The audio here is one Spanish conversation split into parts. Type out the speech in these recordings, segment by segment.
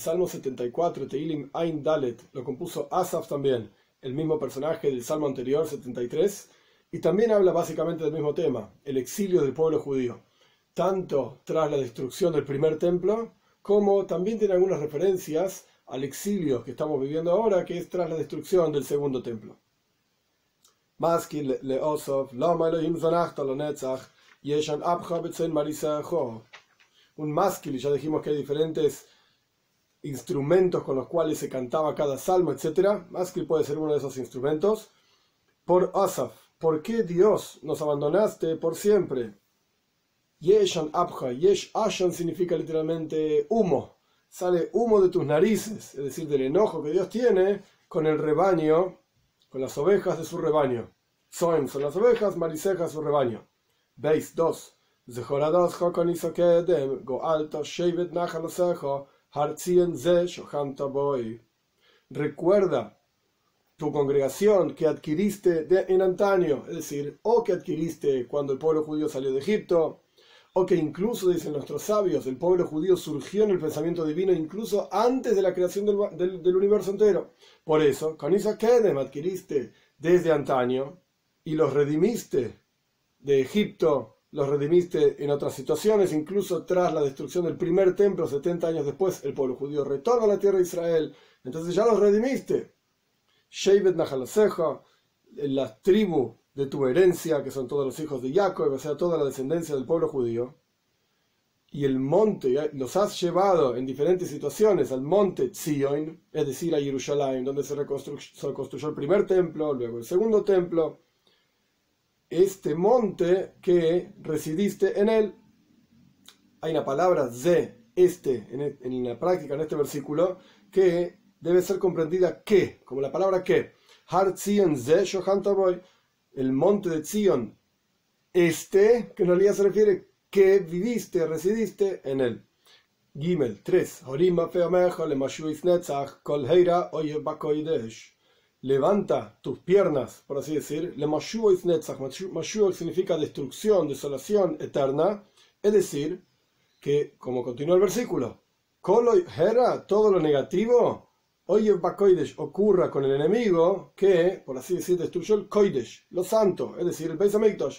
el Salmo 74, Teilim Ain Dalet, lo compuso Asaf también, el mismo personaje del Salmo anterior, 73, y también habla básicamente del mismo tema, el exilio del pueblo judío, tanto tras la destrucción del primer templo, como también tiene algunas referencias al exilio que estamos viviendo ahora, que es tras la destrucción del segundo templo. Un maskil, ya dijimos que hay diferentes instrumentos con los cuales se cantaba cada salmo, etc. Maskil puede ser uno de esos instrumentos. Por Asaf, ¿por qué Dios nos abandonaste por siempre? Yeshan Abha, Yesh Ashan significa literalmente humo, sale humo de tus narices, es decir, del enojo que Dios tiene con el rebaño, con las ovejas de su rebaño. Soem son las ovejas, Mariseja su rebaño. Veis 2. Recuerda tu congregación que adquiriste en antaño, es decir, o que adquiriste cuando el pueblo judío salió de Egipto, o que incluso, dicen nuestros sabios, el pueblo judío surgió en el pensamiento divino incluso antes de la creación del, universo entero. Por eso, con Isa Kedem adquiriste desde antaño y los redimiste de Egipto, los redimiste en otras situaciones, incluso tras la destrucción del primer templo, 70 años después, el pueblo judío retorna a la tierra de Israel, entonces ya los redimiste. Shevet Nahalaseja, la tribu de tu herencia, que son todos los hijos de Jacob, o sea, toda la descendencia del pueblo judío, y el monte, los has llevado en diferentes situaciones al monte Zion, es decir, a Jerusalén, donde se, se construyó el primer templo, luego el segundo templo, este monte que residiste en él. Hay una palabra ze, este, en, en la práctica, en este versículo, que debe ser comprendida que, como la palabra que. Har Zion ze el monte de Zion, este, que en realidad se refiere que viviste, residiste en él. Gimel 3. Levanta tus piernas, por así decir. Mashuach significa destrucción, desolación eterna. Es decir, que, como continúa el versículo, todo lo negativo Oye Bakoidesh ocurra con el enemigo que, por así decir, destruyó el Koidesh, lo santo, es decir, el Beis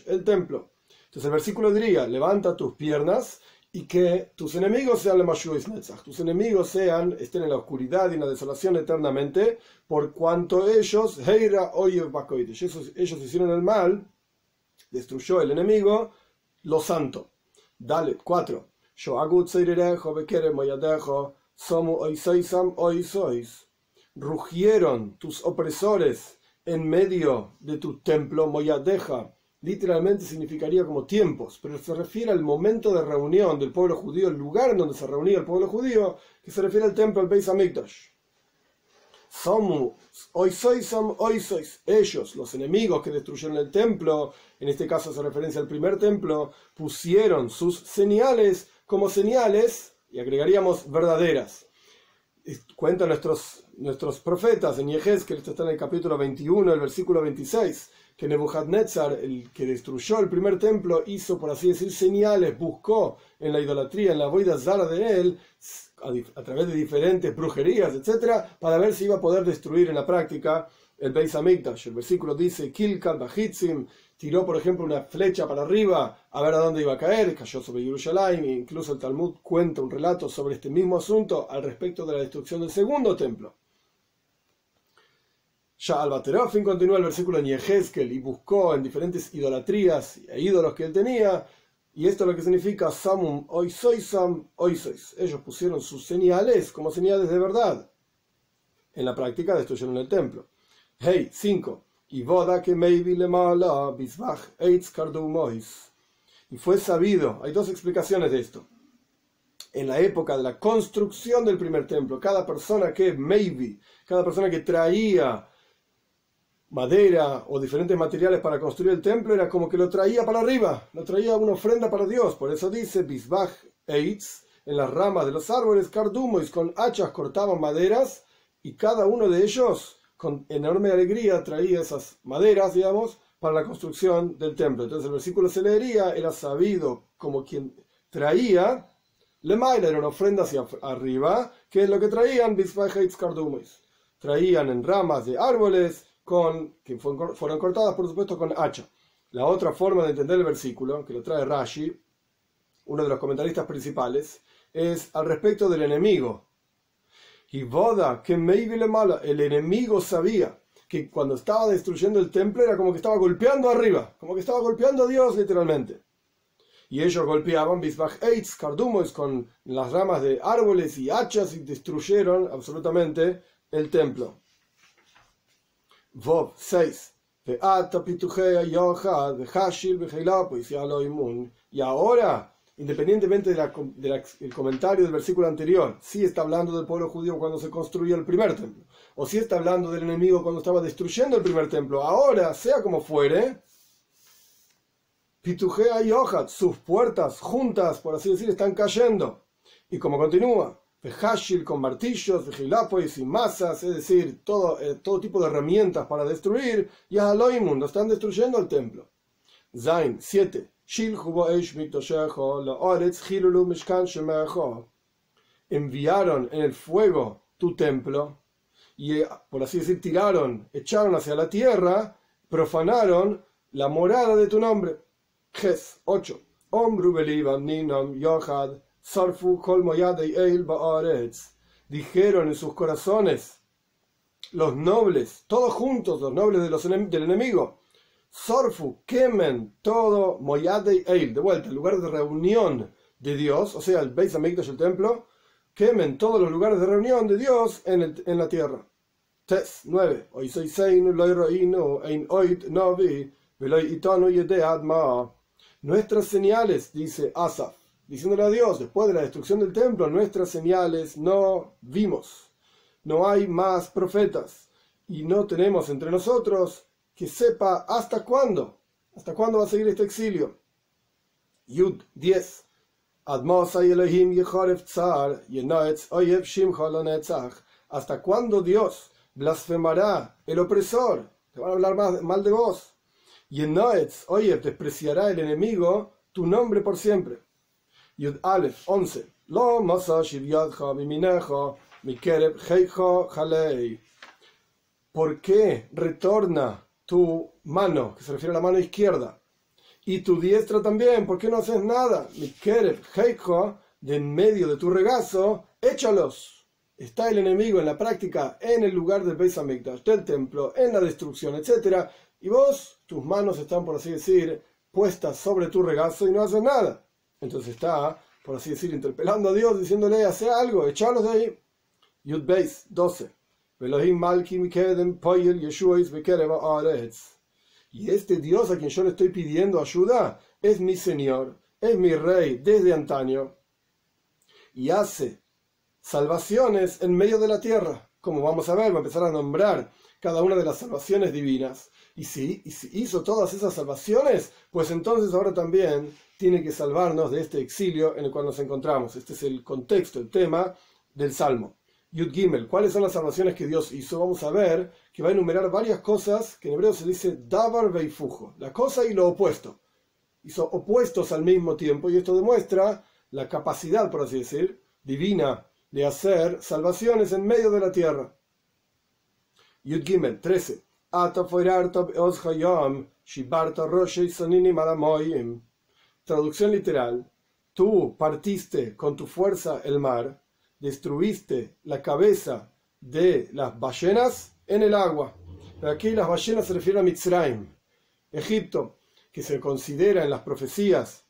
el templo. Entonces el versículo diría, levanta tus piernas y que tus enemigos sean le Netzach, tus enemigos sean, estén en la oscuridad y en la desolación eternamente, por cuanto ellos, Heira Oye Bakoidesh, ellos, ellos hicieron el mal, destruyó el enemigo, lo santo. Dale, 4. Yo agut moyadejo Somu oisoisam oisois. Rugieron tus opresores en medio de tu templo Moyadeja. Literalmente significaría como tiempos, pero se refiere al momento de reunión del pueblo judío, el lugar en donde se reunía el pueblo judío, que se refiere al templo, al Beis Hamikdash. Somu, oisoisam oisois. Ellos, los enemigos que destruyeron el templo, en este caso hace referencia al primer templo, pusieron sus señales como señales y agregaríamos verdaderas. Cuentan nuestros, nuestros profetas en que esto está en el capítulo 21, el versículo 26, que Nebuchadnezzar, el que destruyó el primer templo, hizo, por así decir, señales, buscó en la idolatría, en la boida zara de él, a, través de diferentes brujerías, etcétera, para ver si iba a poder destruir en la práctica el Beis Hamikdash. El versículo dice, Kilkan Bahitzim, tiró, por ejemplo, una flecha para arriba a ver a dónde iba a caer, cayó sobre Jerusalén, e incluso el Talmud cuenta un relato sobre este mismo asunto al respecto de la destrucción del segundo templo. Ya Albaterofin continúa el versículo en y buscó en diferentes idolatrías e ídolos que él tenía, y esto es lo que significa Samum Oisoisam Oisois. Ellos pusieron sus señales como señales de verdad. En la práctica destruyeron el templo. Hey, 5. Y fue sabido, hay dos explicaciones de esto. En la época de la construcción del primer templo, cada persona que maybe, cada persona que traía madera o diferentes materiales para construir el templo era como que lo traía para arriba, lo traía una ofrenda para Dios. Por eso dice Bisbach Eitz, en las ramas de los árboles cardumois con hachas cortaban maderas y cada uno de ellos con enorme alegría traía esas maderas, digamos, para la construcción del templo. Entonces el versículo se leería, era sabido como quien traía Lemaila era una ofrenda hacia arriba, que es lo que traían Bisbaheitz Cardumois. Traían en ramas de árboles con, que fueron cortadas, por supuesto, con hacha. La otra forma de entender el versículo, que lo trae Rashi, uno de los comentaristas principales, es al respecto del enemigo. Y boda que mala, el enemigo sabía que cuando estaba destruyendo el templo era como que estaba golpeando arriba, como que estaba golpeando a Dios literalmente. Y ellos golpeaban Bisbach Eitz, Cardumos, con las ramas de árboles y hachas y destruyeron absolutamente el templo. Vov 6. Y ahora, independientemente del comentario del versículo anterior, si está hablando del pueblo judío cuando se construyó el primer templo, o si está hablando del enemigo cuando estaba destruyendo el primer templo, ahora, sea como fuere, Pitujea y sus puertas juntas, por así decir, están cayendo. Y como continúa, Hashil con martillos, Vejilapois y masas, es decir, todo, eh, todo tipo de herramientas para destruir, y a Aloimundo están destruyendo el templo. Zain 7. Enviaron en el fuego tu templo, y eh, por así decir, tiraron, echaron hacia la tierra, profanaron la morada de tu nombre. Ges 8. Ombru belivan ninam yohad sarfu kol eil ba'aretz. Dijeron en sus corazones los nobles, todos juntos, los nobles del enemigo. Sarfu, quemen todo moyadei eil, de vuelta, el lugar de reunión de Dios, o sea, el Beis Hamikdash, el templo, quemen todos los lugares de reunión de Dios en, el, en la tierra. Tes 9. Hoy soy sein, loiro ein oit novi, veloy itano yede adma. Nuestras señales, dice Asaf, diciéndole a Dios, después de la destrucción del templo, nuestras señales no vimos. No hay más profetas. Y no tenemos entre nosotros que sepa hasta cuándo. ¿Hasta cuándo va a seguir este exilio? Yud 10. ¿Hasta cuándo Dios blasfemará el opresor? Te van a hablar mal de vos. Y en Noetz, oye, despreciará el enemigo tu nombre por siempre. Yud Aleph 11. Lo ¿Por qué retorna tu mano, que se refiere a la mano izquierda, y tu diestra también? ¿Por qué no haces nada? de en medio de tu regazo, échalos. Está el enemigo en la práctica, en el lugar del Beis Hamikdash, del templo, en la destrucción, etc. Y vos, tus manos están, por así decir, puestas sobre tu regazo y no haces nada. Entonces está, por así decir, interpelando a Dios, diciéndole, hace algo, echalos de ahí. Yud Beis 12. Y este Dios a quien yo le estoy pidiendo ayuda es mi Señor, es mi Rey desde antaño. Y hace salvaciones en medio de la tierra. Como vamos a ver, va a empezar a nombrar cada una de las salvaciones divinas. Y si, hizo todas esas salvaciones, pues entonces ahora también tiene que salvarnos de este exilio en el cual nos encontramos. Este es el contexto, el tema del Salmo. Yud Gimel, ¿cuáles son las salvaciones que Dios hizo? Vamos a ver que va a enumerar varias cosas que en hebreo se dice Davar Veifujo, la cosa y lo opuesto. Hizo opuestos al mismo tiempo y esto demuestra la capacidad, por así decir, divina de hacer salvaciones en medio de la tierra. Yud Gimel 13. Traducción literal. Tú partiste con tu fuerza el mar, destruiste la cabeza de las ballenas en el agua. Aquí las ballenas se refieren a Mitzrayim, Egipto, que se considera en las profecías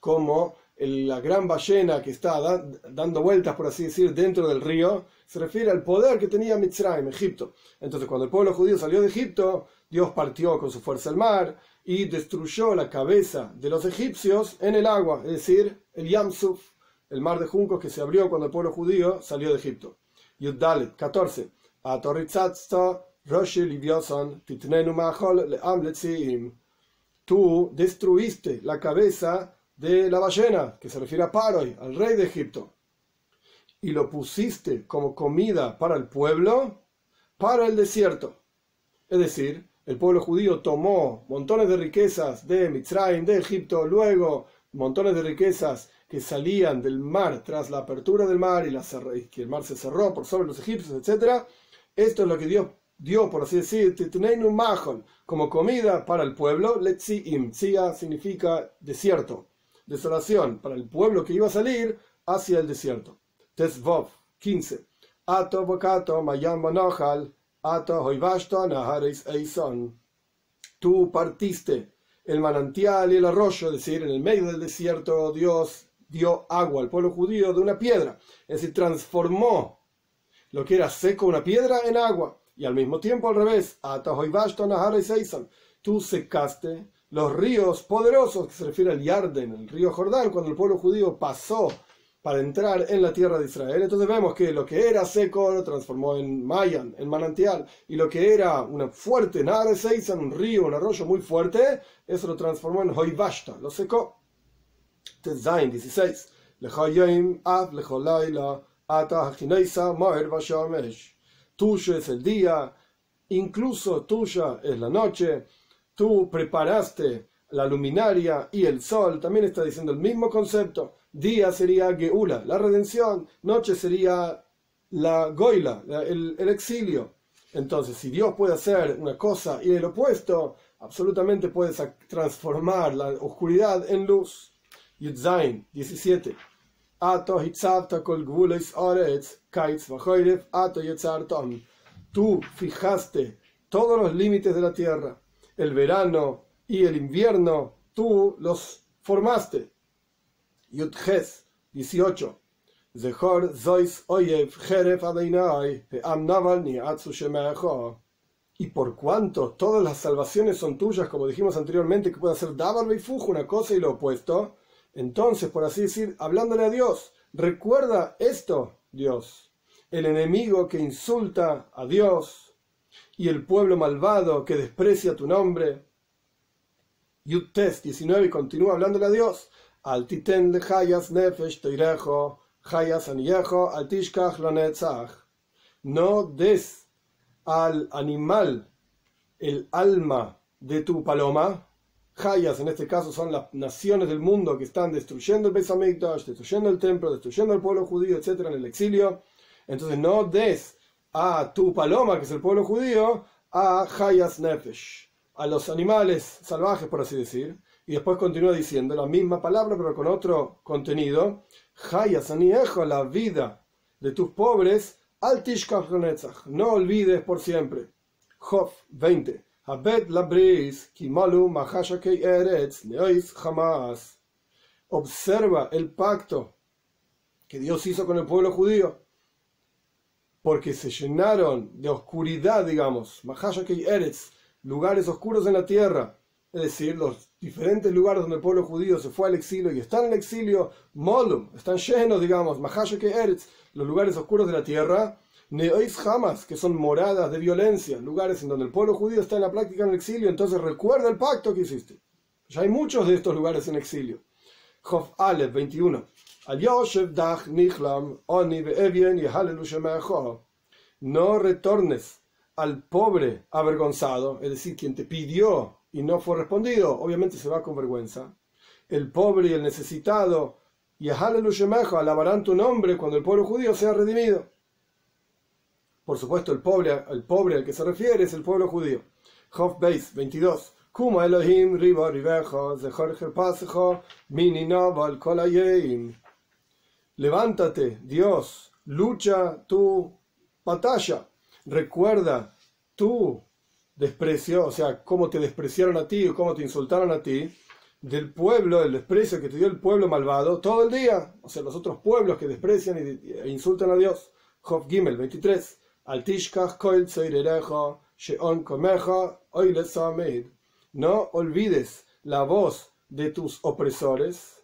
como la gran ballena que está dando vueltas, por así decir, dentro del río, se refiere al poder que tenía Mitzrayim, Egipto. Entonces, cuando el pueblo judío salió de Egipto, Dios partió con su fuerza el mar y destruyó la cabeza de los egipcios en el agua, es decir, el Yamsuf, el mar de juncos que se abrió cuando el pueblo judío salió de Egipto. Yuddalet 14. Tú destruiste la cabeza de la ballena, que se refiere a Paroi, al rey de Egipto, y lo pusiste como comida para el pueblo, para el desierto. Es decir, el pueblo judío tomó montones de riquezas de Mitzrayim, de Egipto, luego montones de riquezas que salían del mar tras la apertura del mar y, la que el mar se cerró por sobre los egipcios, etc. Esto es lo que Dios dio, por así decir, como comida para el pueblo. Letziim, Tzia significa desierto, desolación, para el pueblo que iba a salir hacia el desierto. Tesvov, 15. Ato bokato mayam manochal, ato hoivashto naharis eison. Tú partiste el manantial y el arroyo, es decir, en el medio del desierto Dios dio agua al pueblo judío de una piedra, es decir, transformó lo que era seco una piedra en agua, y al mismo tiempo al revés, tú secaste los ríos poderosos, que se refiere al Yarden, el río Jordán, cuando el pueblo judío pasó para entrar en la tierra de Israel. Entonces vemos que lo que era seco lo transformó en Mayan, en manantial, y lo que era una fuerte Nahar un río, un arroyo muy fuerte, eso lo transformó en Hoivashta, lo secó. Tezain 16. Tuyo es el día, incluso tuya es la noche. Tú preparaste la luminaria y el sol. También está diciendo el mismo concepto. Día sería Geula, la redención. Noche sería la Goila, el, el exilio. Entonces, si Dios puede hacer una cosa y el opuesto, absolutamente puede transformar la oscuridad en luz. Yudzain 17. Ato hitzavta kol gvules oretz, kaitz vachoirev, ato yetzartom. Tú fijaste todos los límites de la tierra, el verano y el invierno, tú los formaste. Yudches 18. Zechor zois oyev jeref adeinai, am naval ni atsu y por cuanto todas las salvaciones son tuyas, como dijimos anteriormente, que puede hacer Dabar Fujo una cosa y lo opuesto, entonces, por así decir, hablándole a Dios, recuerda esto, Dios, el enemigo que insulta a Dios y el pueblo malvado que desprecia tu nombre. Yutes 19 continúa hablándole a Dios. Altiten de Hayas Nefesh Teirejo, Hayas Aniejo, Altishkach. No des al animal el alma de tu paloma, Hayas, en este caso, son las naciones del mundo que están destruyendo el Beis destruyendo el templo, destruyendo el pueblo judío, etc., en el exilio. Entonces, no des a tu paloma, que es el pueblo judío, a Hayas Nefesh, a los animales salvajes, por así decir. Y después continúa diciendo la misma palabra, pero con otro contenido. Hayas aniejo, la vida de tus pobres, al no olvides por siempre. Job 20. Observa el pacto que Dios hizo con el pueblo judío, porque se llenaron de oscuridad, digamos, Eretz, lugares oscuros en la tierra, es decir, los diferentes lugares donde el pueblo judío se fue al exilio y están en el exilio, Molum, están llenos, digamos, Eretz, los lugares oscuros de la tierra, Neois Hamas, que son moradas de violencia, lugares en donde el pueblo judío está en la práctica en el exilio, entonces recuerda el pacto que hiciste. Ya hay muchos de estos lugares en exilio. Jof Aleph 21. No retornes al pobre avergonzado, es decir, quien te pidió y no fue respondido, obviamente se va con vergüenza. El pobre y el necesitado, y alabarán tu nombre cuando el pueblo judío sea redimido. Por supuesto, el pobre, el pobre al que se refiere es el pueblo judío. Job Beis 22. Kuma Elohim riba Levántate, Dios, lucha tu batalla. Recuerda tu desprecio, o sea, cómo te despreciaron a ti o cómo te insultaron a ti, del pueblo, el desprecio que te dio el pueblo malvado todo el día, o sea, los otros pueblos que desprecian e insultan a Dios. Job Gimel 23. No olvides la voz de tus opresores,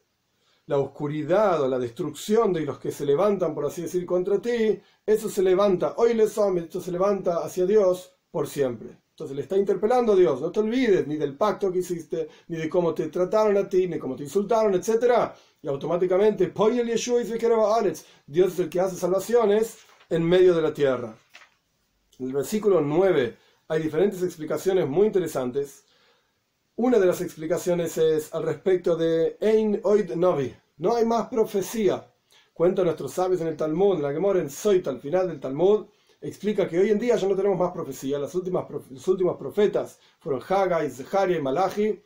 la oscuridad o la destrucción de los que se levantan, por así decir, contra ti, eso se levanta, hoy les esto se levanta hacia Dios por siempre. Entonces le está interpelando a Dios, no te olvides ni del pacto que hiciste, ni de cómo te trataron a ti, ni cómo te insultaron, etc. Y automáticamente, Dios es el que hace salvaciones en medio de la tierra. En el versículo 9 hay diferentes explicaciones muy interesantes. Una de las explicaciones es al respecto de Ein Oid Novi. No hay más profecía. Cuentan nuestros sabios en el Talmud, en la Gemora en Soit, al final del Talmud, explica que hoy en día ya no tenemos más profecía. Las últimas, los últimos profetas fueron Haggai, Zeharia y Malachi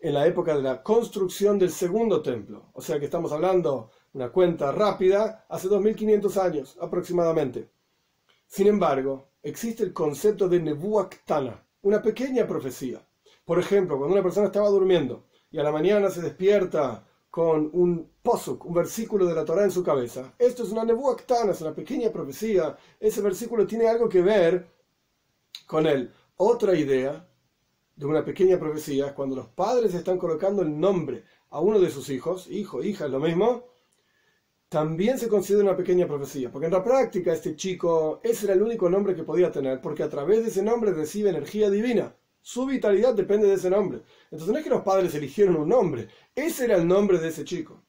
en la época de la construcción del segundo templo. O sea que estamos hablando, una cuenta rápida, hace 2500 años aproximadamente. Sin embargo, existe el concepto de Nebuaktana, una pequeña profecía. Por ejemplo, cuando una persona estaba durmiendo y a la mañana se despierta con un posuk, un versículo de la Torah en su cabeza. Esto es una nebuactana, es una pequeña profecía. Ese versículo tiene algo que ver con él. Otra idea de una pequeña profecía es cuando los padres están colocando el nombre a uno de sus hijos, hijo, hija, es lo mismo, también se considera una pequeña profecía, porque en la práctica este chico, ese era el único nombre que podía tener, porque a través de ese nombre recibe energía divina. Su vitalidad depende de ese nombre. Entonces no es que los padres eligieron un nombre, ese era el nombre de ese chico.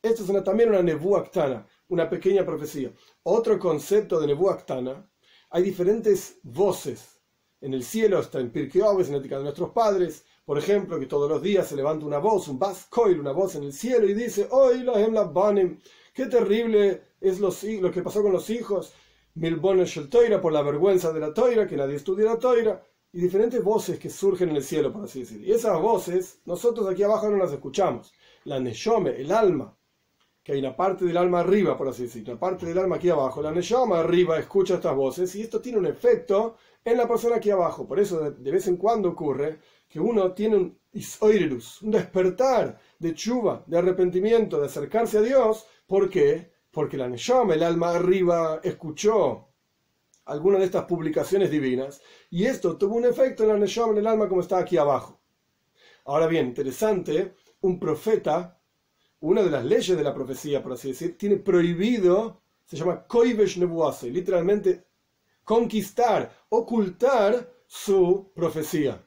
Esto es también una nebuactana, una pequeña profecía. Otro concepto de nebuactana, hay diferentes voces. En el cielo está en Pirkei en la ética de nuestros padres, por ejemplo, que todos los días se levanta una voz, un bas coil, una voz en el cielo y dice, hoy la banim, qué terrible es lo que pasó con los hijos, milbones el toira por la vergüenza de la toira, que nadie estudia la toira y diferentes voces que surgen en el cielo, por así decir. Y esas voces, nosotros aquí abajo no las escuchamos. La Neshome, el alma, que hay una parte del alma arriba, por así decir, una parte del alma aquí abajo. La Neshome arriba escucha estas voces y esto tiene un efecto en la persona aquí abajo. Por eso de, vez en cuando ocurre que uno tiene un isoirus, un despertar de chuva, de arrepentimiento, de acercarse a Dios. ¿Por qué? Porque la Neshome, el alma arriba, escuchó alguna de estas publicaciones divinas, y esto tuvo un efecto en la Neshama, en el alma, como está aquí abajo. Ahora bien, interesante, un profeta, una de las leyes de la profecía, por así decir, tiene prohibido, se llama Koivesh Nebuase, literalmente conquistar, ocultar su profecía.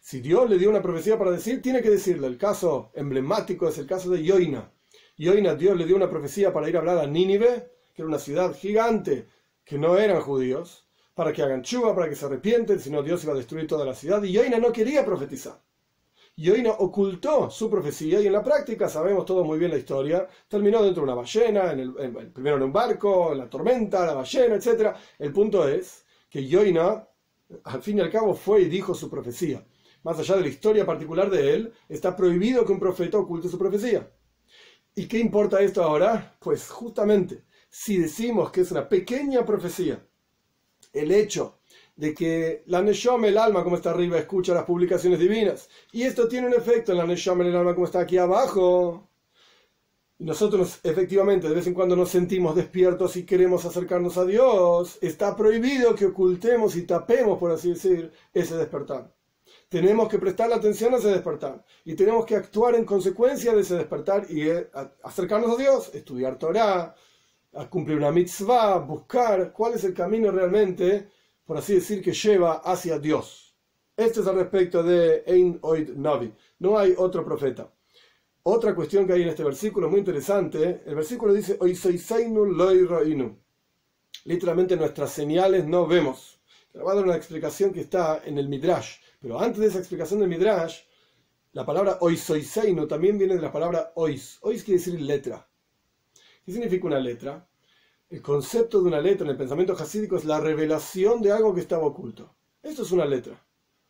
Si Dios le dio una profecía para decir, tiene que decirle. El caso emblemático es el caso de Yoina. Yoina, Dios le dio una profecía para ir a hablar a Nínive, que era una ciudad gigante que no eran judíos, para que hagan chuva, para que se arrepienten, si no Dios iba a destruir toda la ciudad. Y Yoina no quería profetizar. Yoina ocultó su profecía y en la práctica, sabemos todos muy bien la historia, terminó dentro de una ballena, en el, primero en un barco, en la tormenta, la ballena, etc. El punto es que Yoina, al fin y al cabo, fue y dijo su profecía. Más allá de la historia particular de él, está prohibido que un profeta oculte su profecía. ¿Y qué importa esto ahora? Pues justamente si decimos que es una pequeña profecía, el hecho de que la Neshama, el alma, como está arriba, escucha las publicaciones divinas, y esto tiene un efecto en la Neshama, el alma, como está aquí abajo, nosotros efectivamente de vez en cuando nos sentimos despiertos y queremos acercarnos a Dios, está prohibido que ocultemos y tapemos, por así decir, ese despertar. Tenemos que prestar atención a ese despertar y tenemos que actuar en consecuencia de ese despertar y eh, acercarnos a Dios, estudiar Torah, cumplir una mitzvah, buscar cuál es el camino realmente, por así decir, que lleva hacia Dios. Esto es al respecto de Ein Oid Navi. No hay otro profeta. Otra cuestión que hay en este versículo muy interesante, el versículo dice, Literalmente nuestras señales no vemos. Voy a dar una explicación que está en el Midrash. Pero antes de esa explicación del Midrash, la palabra oisoiseinu también viene de la palabra ois. Ois quiere decir letra. ¿Qué significa una letra? El concepto de una letra en el pensamiento jasídico es la revelación de algo que estaba oculto. Esto es una letra.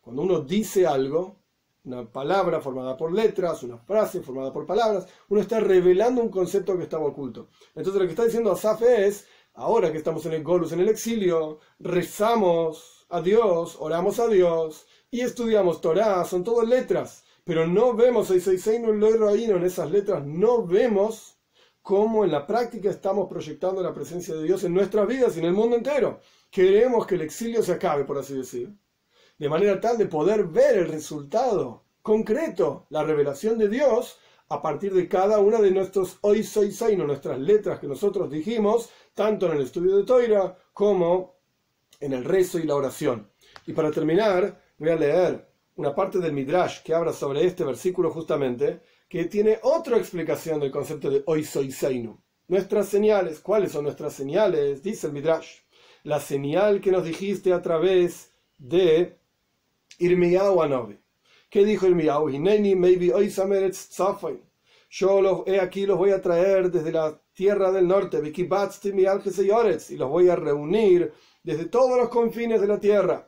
Cuando uno dice algo, una palabra formada por letras, una frase formada por palabras, uno está revelando un concepto que estaba oculto. Entonces lo que está diciendo Asaf es, ahora que estamos en el Golus, en el exilio, rezamos a Dios, oramos a Dios y estudiamos Torah, son todas letras, pero no vemos, en esas letras no vemos cómo en la práctica estamos proyectando la presencia de Dios en nuestras vidas y en el mundo entero. Queremos que el exilio se acabe, por así decir, de manera tal de poder ver el resultado concreto, la revelación de Dios a partir de cada una de nuestros hoy soy no nuestras letras que nosotros dijimos, tanto en el estudio de Toira como en el rezo y la oración. Y para terminar, voy a leer una parte del Midrash que habla sobre este versículo justamente, que tiene otra explicación del concepto de hoy soy Seinu. Nuestras señales, ¿cuáles son nuestras señales? Dice el Midrash. La señal que nos dijiste a través de Irmiyahu Anobe, ¿Qué dijo Irmiyahu? Yo los, he aquí los voy a traer desde la tierra del norte, y los voy a reunir desde todos los confines de la tierra.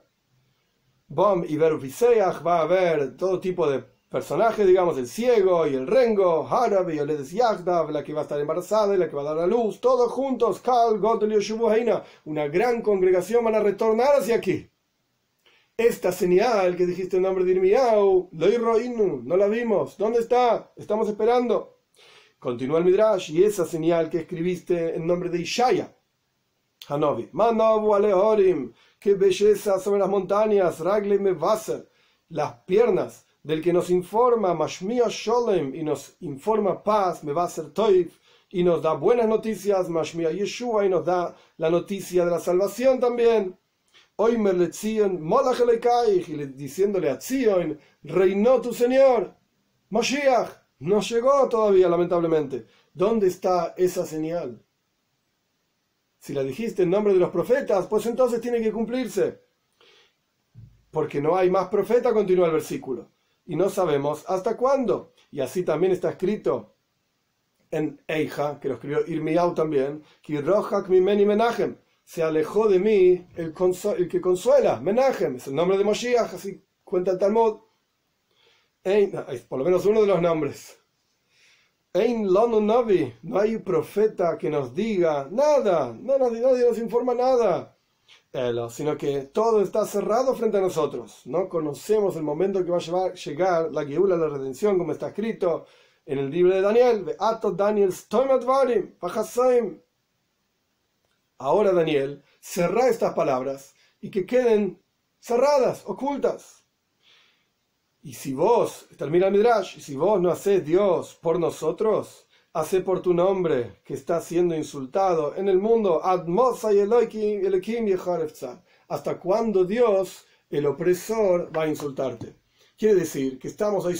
Bom y va a haber todo tipo de personajes, digamos, el ciego y el rengo, Harab y el Yagdav, la que va a estar embarazada y la que va a dar a luz, todos juntos, Kal, Godel y una gran congregación van a retornar hacia aquí. Esta señal que dijiste en nombre de Irmiau, Loiroinu, no la vimos, ¿dónde está? Estamos esperando. Continúa el Midrash, y esa señal que escribiste en nombre de Ishaya, Hanovi, Manovu Alehorim, qué belleza sobre las montañas, Ragle Mevaser, las piernas del que nos informa Mashmia Sholem y nos informa paz, Mevaser Toif, y nos da buenas noticias, Mashmia Yeshua, y nos da la noticia de la salvación también. Oimer le Tzion, y diciéndole a Tzion, reinó tu Señor. Moshiach, no llegó todavía, lamentablemente. ¿Dónde está esa señal? Si la dijiste en nombre de los profetas, pues entonces tiene que cumplirse. Porque no hay más profeta, continúa el versículo. Y no sabemos hasta cuándo. Y así también está escrito en Eija, que lo escribió Irmiau también, que se alejó de mí el, que consuela, Menachem, es el nombre de Moshiach, así cuenta el Talmud. por lo menos uno de los nombres. Ein Navi, no hay profeta que nos diga nada, no, nadie, nos informa nada, sino que todo está cerrado frente a nosotros. No conocemos el momento que va a llegar la Geula, la redención, como está escrito en el libro de Daniel. Daniel Ahora, Daniel, cerrá estas palabras y que queden cerradas, ocultas. Y si vos, termina el Midrash, y si vos no hacés Dios por nosotros, hace por tu nombre que está siendo insultado en el mundo, hasta cuando Dios, el opresor, va a insultarte. Quiere decir que estamos ahí,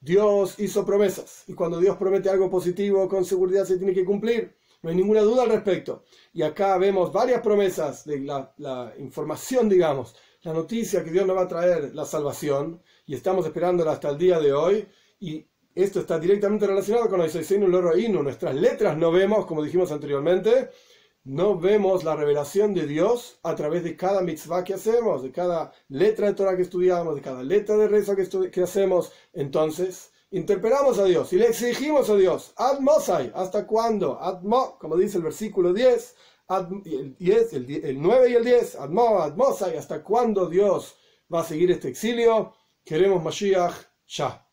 Dios hizo promesas, y cuando Dios promete algo positivo, con seguridad se tiene que cumplir. No hay ninguna duda al respecto. Y acá vemos varias promesas de la, información, digamos, la noticia que Dios nos va a traer la salvación, y estamos esperándola hasta el día de hoy. Y esto está directamente relacionado con el Loro Inu. Nuestras letras no vemos, como dijimos anteriormente, no vemos la revelación de Dios a través de cada mitzvah que hacemos, de cada letra de Torah que estudiamos, de cada letra de que, que hacemos. Entonces, interpelamos a Dios y le exigimos a Dios, Admosai, ¿hasta cuándo? Admo, como dice el versículo 10, el, 10 el, 9 y el 10, Admo, Admosai, ¿hasta cuándo Dios va a seguir este exilio? Queremos Mashiach ya.